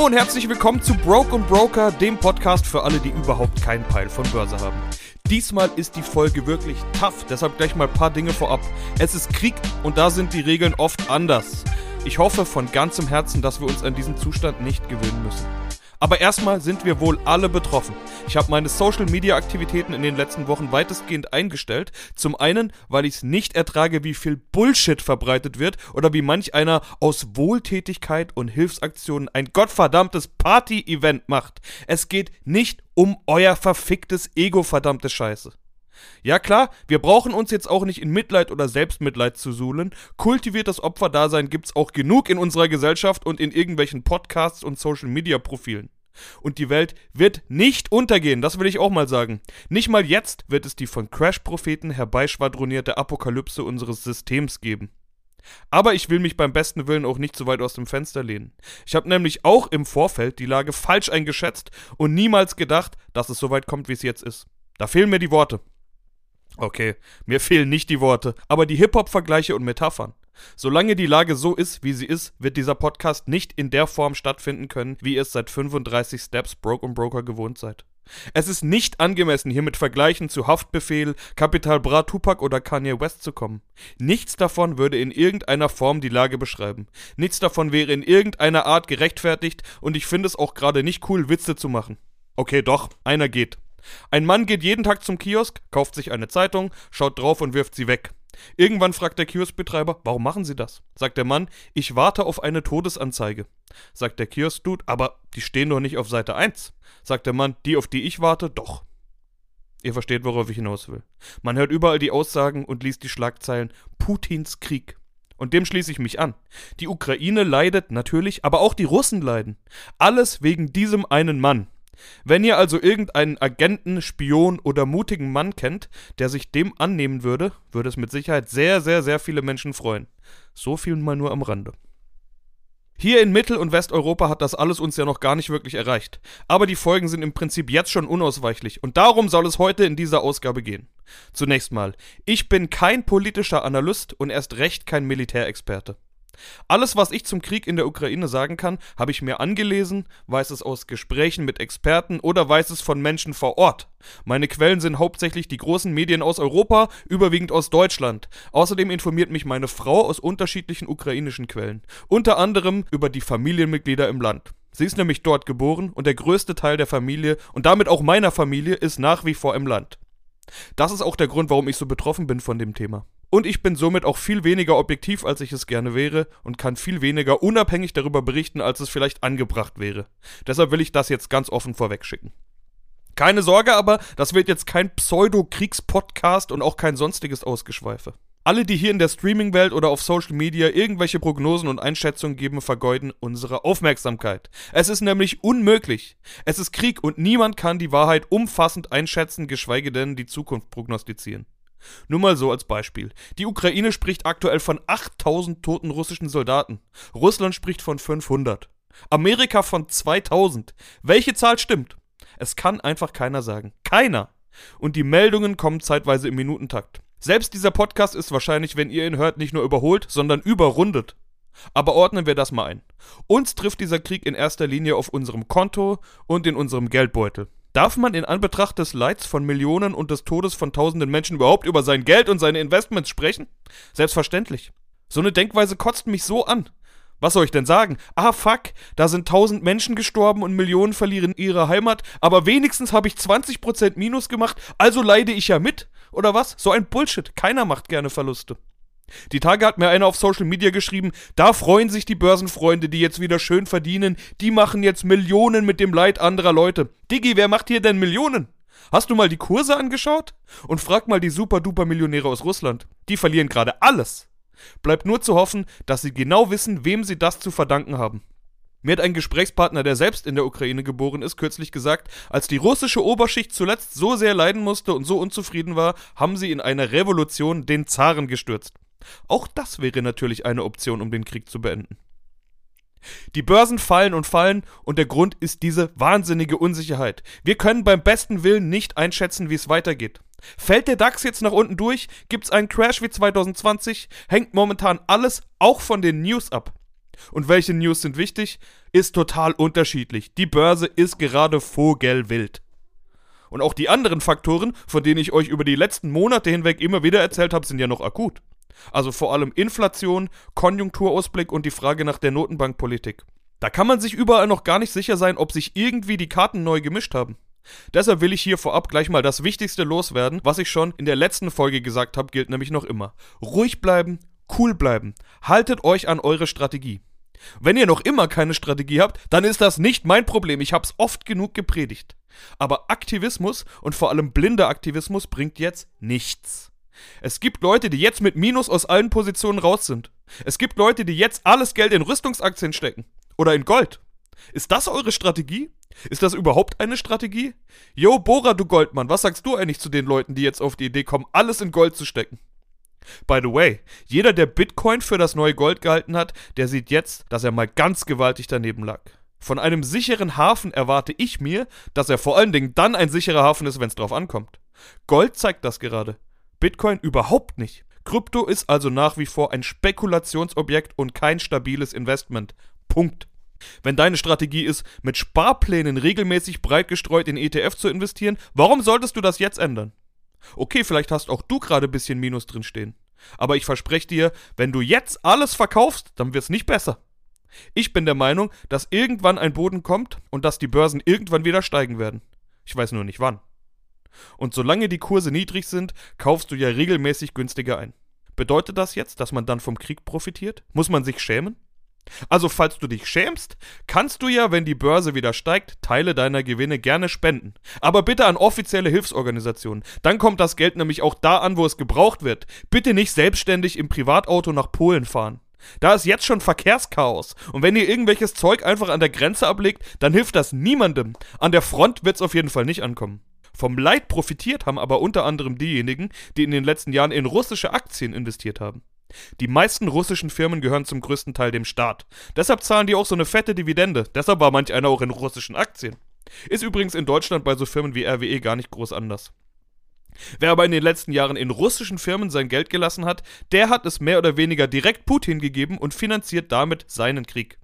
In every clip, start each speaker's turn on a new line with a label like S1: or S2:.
S1: Hallo und herzlich willkommen zu Broke und Broker, dem Podcast für alle, die überhaupt keinen Peil von Börse haben. Diesmal ist die Folge wirklich tough, deshalb gleich mal ein paar Dinge vorab. Es ist Krieg und da sind die Regeln oft anders. Ich hoffe von ganzem Herzen, dass wir uns an diesen Zustand nicht gewöhnen müssen. Aber erstmal sind wir wohl alle betroffen. Ich habe meine Social-Media-Aktivitäten in den letzten Wochen weitestgehend eingestellt. Zum einen, weil ich es nicht ertrage, wie viel Bullshit verbreitet wird oder wie manch einer aus Wohltätigkeit und Hilfsaktionen ein gottverdammtes Party-Event macht. Es geht nicht um euer verficktes Ego, verdammte Scheiße. Ja klar, wir brauchen uns jetzt auch nicht in Mitleid oder Selbstmitleid zu suhlen. Kultiviertes Opferdasein gibt's auch genug in unserer Gesellschaft und in irgendwelchen Podcasts und Social Media Profilen. Und die Welt wird nicht untergehen, das will ich auch mal sagen. Nicht mal jetzt wird es die von Crash-Propheten herbeischwadronierte Apokalypse unseres Systems geben. Aber ich will mich beim besten Willen auch nicht zu weit aus dem Fenster lehnen. Ich habe nämlich auch im Vorfeld die Lage falsch eingeschätzt und niemals gedacht, dass es so weit kommt, wie es jetzt ist. Da fehlen mir die Worte. Okay, mir fehlen nicht die Worte, aber die Hip-Hop-Vergleiche und Metaphern. Solange die Lage so ist, wie sie ist, wird dieser Podcast nicht in der Form stattfinden können, wie ihr es seit 35 Steps Broke und Broker gewohnt seid. Es ist nicht angemessen, hier mit Vergleichen zu Haftbefehl, Capital Bra Tupac oder Kanye West zu kommen. Nichts davon würde in irgendeiner Form die Lage beschreiben. Nichts davon wäre in irgendeiner Art gerechtfertigt und ich finde es auch gerade nicht cool, Witze zu machen. Okay, doch, einer geht. Ein Mann geht jeden Tag zum Kiosk, kauft sich eine Zeitung, schaut drauf und wirft sie weg. Irgendwann fragt der Kioskbetreiber, warum machen Sie das? Sagt der Mann, ich warte auf eine Todesanzeige. Sagt der Kioskdude, aber die stehen doch nicht auf Seite 1. Sagt der Mann, die, auf die ich warte, doch. Ihr versteht, worauf ich hinaus will. Man hört überall die Aussagen und liest die Schlagzeilen Putins Krieg. Und dem schließe ich mich an. Die Ukraine leidet natürlich, aber auch die Russen leiden. Alles wegen diesem einen Mann. Wenn ihr also irgendeinen Agenten, Spion oder mutigen Mann kennt, der sich dem annehmen würde, würde es mit Sicherheit sehr, sehr, sehr viele Menschen freuen. So viel mal nur am Rande. Hier in Mittel- und Westeuropa hat das alles uns ja noch gar nicht wirklich erreicht. Aber die Folgen sind im Prinzip jetzt schon unausweichlich und darum soll es heute in dieser Ausgabe gehen. Zunächst mal, ich bin kein politischer Analyst und erst recht kein Militärexperte. Alles, was ich zum Krieg in der Ukraine sagen kann, habe ich mir angelesen, weiß es aus Gesprächen mit Experten oder weiß es von Menschen vor Ort. Meine Quellen sind hauptsächlich die großen Medien aus Europa, überwiegend aus Deutschland. Außerdem informiert mich meine Frau aus unterschiedlichen ukrainischen Quellen, unter anderem über die Familienmitglieder im Land. Sie ist nämlich dort geboren und der größte Teil der Familie und damit auch meiner Familie ist nach wie vor im Land. Das ist auch der Grund, warum ich so betroffen bin von dem Thema. Und ich bin somit auch viel weniger objektiv, als ich es gerne wäre und kann viel weniger unabhängig darüber berichten, als es vielleicht angebracht wäre. Deshalb will ich das jetzt ganz offen vorwegschicken. Keine Sorge aber, das wird jetzt kein Pseudo-Kriegs-Podcast und auch kein sonstiges Ausgeschweife. Alle, die hier in der Streaming-Welt oder auf Social Media irgendwelche Prognosen und Einschätzungen geben, vergeuden unsere Aufmerksamkeit. Es ist nämlich unmöglich. Es ist Krieg und niemand kann die Wahrheit umfassend einschätzen, geschweige denn die Zukunft prognostizieren. Nur mal so als Beispiel. Die Ukraine spricht aktuell von 8000 toten russischen Soldaten. Russland spricht von 500. Amerika von 2000. Welche Zahl stimmt? Es kann einfach keiner sagen. Keiner. Und die Meldungen kommen zeitweise im Minutentakt. Selbst dieser Podcast ist wahrscheinlich, wenn ihr ihn hört, nicht nur überholt, sondern überrundet. Aber ordnen wir das mal ein. Uns trifft dieser Krieg in erster Linie auf unserem Konto und in unserem Geldbeutel. Darf man in Anbetracht des Leids von Millionen und des Todes von tausenden Menschen überhaupt über sein Geld und seine Investments sprechen? Selbstverständlich. So eine Denkweise kotzt mich so an. Was soll ich denn sagen? Ah, fuck, da sind tausend Menschen gestorben und Millionen verlieren ihre Heimat, aber wenigstens habe ich 20% Minus gemacht, also leide ich ja mit. Oder was? So ein Bullshit. Keiner macht gerne Verluste. Die Tage hat mir einer auf Social Media geschrieben, da freuen sich die Börsenfreunde, die jetzt wieder schön verdienen, die machen jetzt Millionen mit dem Leid anderer Leute. Diggi, wer macht hier denn Millionen? Hast du mal die Kurse angeschaut? Und frag mal die super-duper-Millionäre aus Russland. Die verlieren gerade alles. Bleibt nur zu hoffen, dass sie genau wissen, wem sie das zu verdanken haben. Mir hat ein Gesprächspartner, der selbst in der Ukraine geboren ist, kürzlich gesagt, als die russische Oberschicht zuletzt so sehr leiden musste und so unzufrieden war, haben sie in einer Revolution den Zaren gestürzt. Auch das wäre natürlich eine Option, um den Krieg zu beenden. Die Börsen fallen und fallen und der Grund ist diese wahnsinnige Unsicherheit. Wir können beim besten Willen nicht einschätzen, wie es weitergeht. Fällt der DAX jetzt nach unten durch, gibt's einen Crash wie 2020, hängt momentan alles auch von den News ab. Und welche News sind wichtig? Ist total unterschiedlich. Die Börse ist gerade vogelwild. Und auch die anderen Faktoren, von denen ich euch über die letzten Monate hinweg immer wieder erzählt habe, sind ja noch akut. Also vor allem Inflation, Konjunkturausblick und die Frage nach der Notenbankpolitik. Da kann man sich überall noch gar nicht sicher sein, ob sich irgendwie die Karten neu gemischt haben. Deshalb will ich hier vorab gleich mal das Wichtigste loswerden, was ich schon in der letzten Folge gesagt habe, gilt nämlich noch immer. Ruhig bleiben, cool bleiben. Haltet euch an eure Strategie. Wenn ihr noch immer keine Strategie habt, dann ist das nicht mein Problem. Ich hab's oft genug gepredigt. Aber Aktivismus und vor allem blinder Aktivismus bringt jetzt nichts. Es gibt Leute, die jetzt mit Minus aus allen Positionen raus sind. Es gibt Leute, die jetzt alles Geld in Rüstungsaktien stecken. Oder in Gold. Ist das eure Strategie? Ist das überhaupt eine Strategie? Yo, Bora, du Goldmann, was sagst du eigentlich zu den Leuten, die jetzt auf die Idee kommen, alles in Gold zu stecken? By the way, jeder, der Bitcoin für das neue Gold gehalten hat, der sieht jetzt, dass er mal ganz gewaltig daneben lag. Von einem sicheren Hafen erwarte ich mir, dass er vor allen Dingen dann ein sicherer Hafen ist, wenn es drauf ankommt. Gold zeigt das gerade. Bitcoin überhaupt nicht. Krypto ist also nach wie vor ein Spekulationsobjekt und kein stabiles Investment. Punkt. Wenn deine Strategie ist, mit Sparplänen regelmäßig breit gestreut in ETF zu investieren, warum solltest du das jetzt ändern? Okay, vielleicht hast auch du gerade ein bisschen Minus drin stehen. Aber ich verspreche dir, wenn du jetzt alles verkaufst, dann wird es nicht besser. Ich bin der Meinung, dass irgendwann ein Boden kommt und dass die Börsen irgendwann wieder steigen werden. Ich weiß nur nicht wann. Und solange die Kurse niedrig sind, kaufst du ja regelmäßig günstiger ein. Bedeutet das jetzt, dass man dann vom Krieg profitiert? Muss man sich schämen? Also falls du dich schämst, kannst du ja, wenn die Börse wieder steigt, Teile deiner Gewinne gerne spenden. Aber bitte an offizielle Hilfsorganisationen. Dann kommt das Geld nämlich auch da an, wo es gebraucht wird. Bitte nicht selbstständig im Privatauto nach Polen fahren. Da ist jetzt schon Verkehrschaos. Und wenn ihr irgendwelches Zeug einfach an der Grenze ablegt, dann hilft das niemandem. An der Front wird's auf jeden Fall nicht ankommen. Vom Leid profitiert haben aber unter anderem diejenigen, die in den letzten Jahren in russische Aktien investiert haben. Die meisten russischen Firmen gehören zum größten Teil dem Staat. Deshalb zahlen die auch so eine fette Dividende. Deshalb war manch einer auch in russischen Aktien. Ist übrigens in Deutschland bei so Firmen wie RWE gar nicht groß anders. Wer aber in den letzten Jahren in russischen Firmen sein Geld gelassen hat, der hat es mehr oder weniger direkt Putin gegeben und finanziert damit seinen Krieg.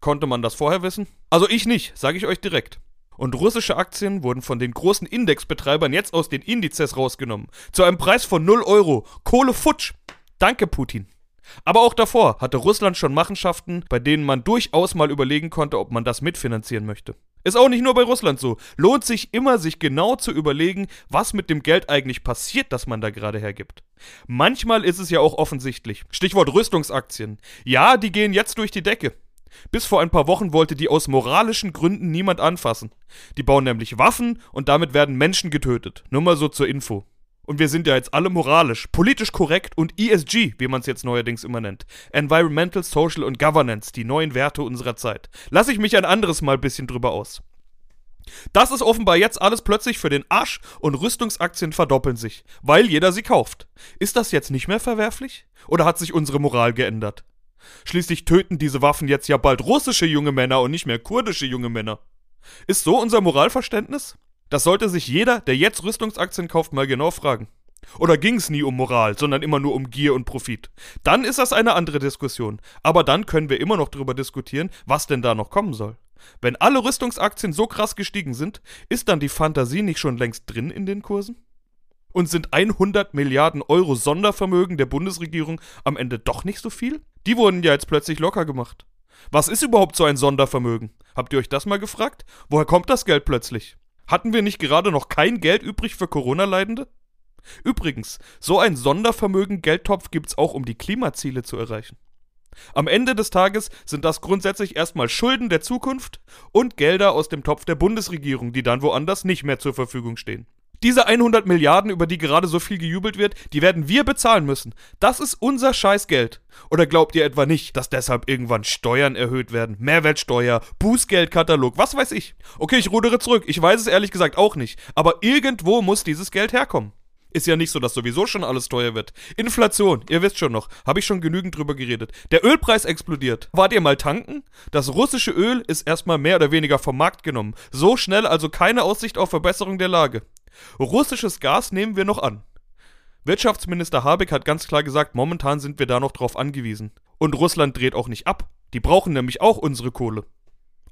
S1: Konnte man das vorher wissen? Also ich nicht, sage ich euch direkt. Und russische Aktien wurden von den großen Indexbetreibern jetzt aus den Indizes rausgenommen. Zu einem Preis von 0 Euro. Kohle futsch. Danke, Putin. Aber auch davor hatte Russland schon Machenschaften, bei denen man durchaus mal überlegen konnte, ob man das mitfinanzieren möchte. Ist auch nicht nur bei Russland so. Lohnt sich immer, sich genau zu überlegen, was mit dem Geld eigentlich passiert, das man da gerade hergibt. Manchmal ist es ja auch offensichtlich. Stichwort Rüstungsaktien. Ja, die gehen jetzt durch die Decke. Bis vor ein paar Wochen wollte die aus moralischen Gründen niemand anfassen. Die bauen nämlich Waffen und damit werden Menschen getötet. Nur mal so zur Info. Und wir sind ja jetzt alle moralisch, politisch korrekt und ESG, wie man es jetzt neuerdings immer nennt. Environmental, Social und Governance, die neuen Werte unserer Zeit. Lass ich mich ein anderes Mal bisschen drüber aus. Das ist offenbar jetzt alles plötzlich für den Arsch und Rüstungsaktien verdoppeln sich, weil jeder sie kauft. Ist das jetzt nicht mehr verwerflich? Oder hat sich unsere Moral geändert? Schließlich töten diese Waffen jetzt ja bald russische junge Männer und nicht mehr kurdische junge Männer. Ist so unser Moralverständnis? Das sollte sich jeder, der jetzt Rüstungsaktien kauft, mal genau fragen. Oder ging es nie um Moral, sondern immer nur um Gier und Profit? Dann ist das eine andere Diskussion. Aber dann können wir immer noch darüber diskutieren, was denn da noch kommen soll. Wenn alle Rüstungsaktien so krass gestiegen sind, ist dann die Fantasie nicht schon längst drin in den Kursen? Und sind 100 Milliarden Euro Sondervermögen der Bundesregierung am Ende doch nicht so viel? Die wurden ja jetzt plötzlich locker gemacht. Was ist überhaupt so ein Sondervermögen? Habt ihr euch das mal gefragt? Woher kommt das Geld plötzlich? Hatten wir nicht gerade noch kein Geld übrig für Corona-Leidende? Übrigens, so ein Sondervermögen Geldtopf gibt's auch, um die Klimaziele zu erreichen. Am Ende des Tages sind das grundsätzlich erstmal Schulden der Zukunft und Gelder aus dem Topf der Bundesregierung, die dann woanders nicht mehr zur Verfügung stehen. Diese 100 Milliarden, über die gerade so viel gejubelt wird, die werden wir bezahlen müssen. Das ist unser Scheißgeld. Oder glaubt ihr etwa nicht, dass deshalb irgendwann Steuern erhöht werden? Mehrwertsteuer, Bußgeldkatalog, was weiß ich. Okay, ich rudere zurück. Ich weiß es ehrlich gesagt auch nicht. Aber irgendwo muss dieses Geld herkommen. Ist ja nicht so, dass sowieso schon alles teuer wird. Inflation, ihr wisst schon noch, habe ich schon genügend drüber geredet. Der Ölpreis explodiert. Wart ihr mal tanken? Das russische Öl ist erstmal mehr oder weniger vom Markt genommen. So schnell also keine Aussicht auf Verbesserung der Lage. Russisches Gas nehmen wir noch an. Wirtschaftsminister Habeck hat ganz klar gesagt, momentan sind wir da noch drauf angewiesen. Und Russland dreht auch nicht ab. Die brauchen nämlich auch unsere Kohle.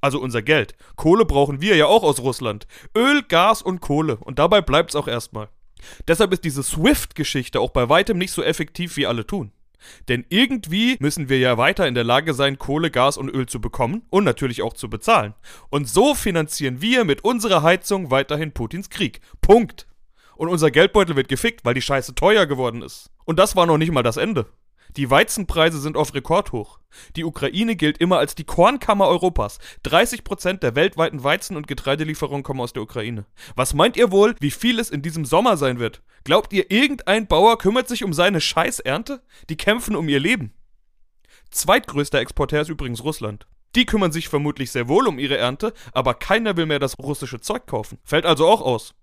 S1: Also unser Geld. Kohle brauchen wir ja auch aus Russland. Öl, Gas und Kohle. Und dabei bleibt's auch erstmal. Deshalb ist diese SWIFT-Geschichte auch bei weitem nicht so effektiv, wie alle tun. Denn irgendwie müssen wir ja weiter in der Lage sein, Kohle, Gas und Öl zu bekommen und natürlich auch zu bezahlen. Und so finanzieren wir mit unserer Heizung weiterhin Putins Krieg. Punkt. Und unser Geldbeutel wird gefickt, weil die Scheiße teuer geworden ist. Und das war noch nicht mal das Ende. Die Weizenpreise sind auf Rekordhoch. Die Ukraine gilt immer als die Kornkammer Europas. 30% der weltweiten Weizen- und Getreidelieferungen kommen aus der Ukraine. Was meint ihr wohl, wie viel es in diesem Sommer sein wird? Glaubt ihr, irgendein Bauer kümmert sich um seine Scheißernte? Die kämpfen um ihr Leben. Zweitgrößter Exporteur ist übrigens Russland. Die kümmern sich vermutlich sehr wohl um ihre Ernte, aber keiner will mehr das russische Zeug kaufen. Fällt also auch aus.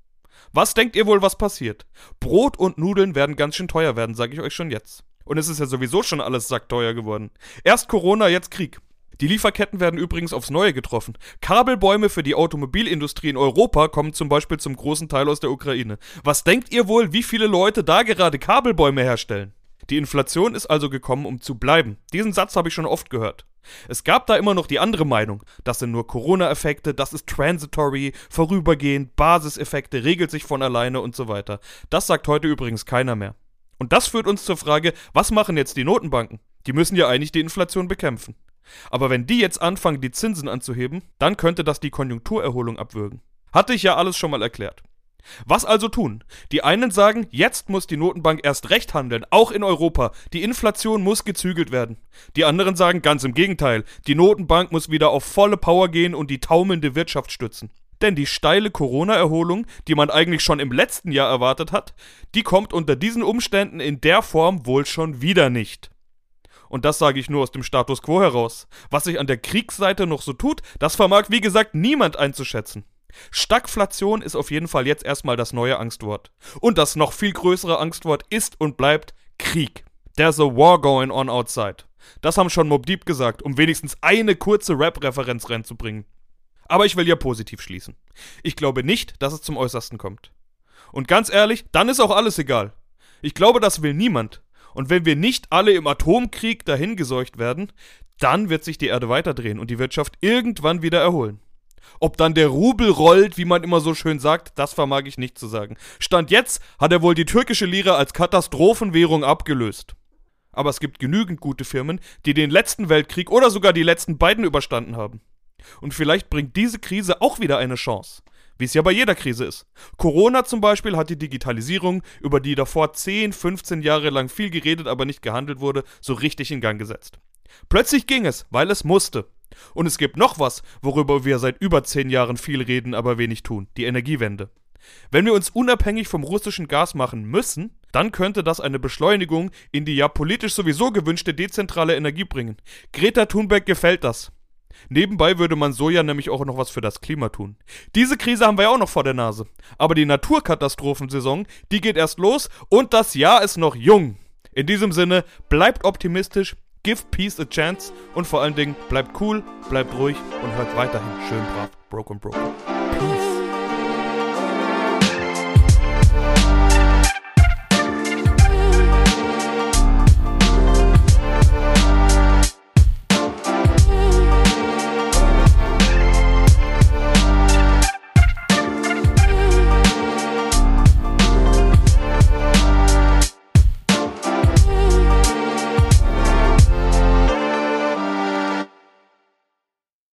S1: Was denkt ihr wohl, was passiert? Brot und Nudeln werden ganz schön teuer werden, sage ich euch schon jetzt. Und es ist ja sowieso schon alles sackteuer geworden. Erst Corona, jetzt Krieg. Die Lieferketten werden übrigens aufs Neue getroffen. Kabelbäume für die Automobilindustrie in Europa kommen zum Beispiel zum großen Teil aus der Ukraine. Was denkt ihr wohl, wie viele Leute da gerade Kabelbäume herstellen? Die Inflation ist also gekommen, um zu bleiben. Diesen Satz habe ich schon oft gehört. Es gab da immer noch die andere Meinung. Das sind nur Corona-Effekte, das ist transitory, vorübergehend, Basiseffekte, regelt sich von alleine und so weiter. Das sagt heute übrigens keiner mehr. Und das führt uns zur Frage, was machen jetzt die Notenbanken? Die müssen ja eigentlich die Inflation bekämpfen. Aber wenn die jetzt anfangen, die Zinsen anzuheben, dann könnte das die Konjunkturerholung abwürgen. Hatte ich ja alles schon mal erklärt. Was also tun? Die einen sagen, jetzt muss die Notenbank erst recht handeln, auch in Europa. Die Inflation muss gezügelt werden. Die anderen sagen ganz im Gegenteil, die Notenbank muss wieder auf volle Power gehen und die taumelnde Wirtschaft stützen. Denn die steile Corona-Erholung, die man eigentlich schon im letzten Jahr erwartet hat, die kommt unter diesen Umständen in der Form wohl schon wieder nicht. Und das sage ich nur aus dem Status quo heraus. Was sich an der Kriegsseite noch so tut, das vermag wie gesagt niemand einzuschätzen. Stagflation ist auf jeden Fall jetzt erstmal das neue Angstwort. Und das noch viel größere Angstwort ist und bleibt Krieg. There's a war going on outside. Das haben schon Mob Deep gesagt, um wenigstens eine kurze Rap-Referenz reinzubringen. Aber ich will ja positiv schließen. Ich glaube nicht, dass es zum Äußersten kommt. Und ganz ehrlich, dann ist auch alles egal. Ich glaube, das will niemand. Und wenn wir nicht alle im Atomkrieg dahingeseucht werden, dann wird sich die Erde weiterdrehen und die Wirtschaft irgendwann wieder erholen. Ob dann der Rubel rollt, wie man immer so schön sagt, das vermag ich nicht zu sagen. Stand jetzt hat er wohl die türkische Lira als Katastrophenwährung abgelöst. Aber es gibt genügend gute Firmen, die den letzten Weltkrieg oder sogar die letzten beiden überstanden haben. Und vielleicht bringt diese Krise auch wieder eine Chance. Wie es ja bei jeder Krise ist. Corona zum Beispiel hat die Digitalisierung, über die davor 10, 15 Jahre lang viel geredet, aber nicht gehandelt wurde, so richtig in Gang gesetzt. Plötzlich ging es, weil es musste. Und es gibt noch was, worüber wir seit über 10 Jahren viel reden, aber wenig tun. Die Energiewende. Wenn wir uns unabhängig vom russischen Gas machen müssen, dann könnte das eine Beschleunigung in die ja politisch sowieso gewünschte dezentrale Energie bringen. Greta Thunberg gefällt das. Nebenbei würde man so ja nämlich auch noch was für das Klima tun. Diese Krise haben wir ja auch noch vor der Nase. Aber die Naturkatastrophensaison, die geht erst los und das Jahr ist noch jung. In diesem Sinne, bleibt optimistisch, give peace a chance und vor allen Dingen bleibt cool, bleibt ruhig und hört weiterhin schön brav Broken Broken.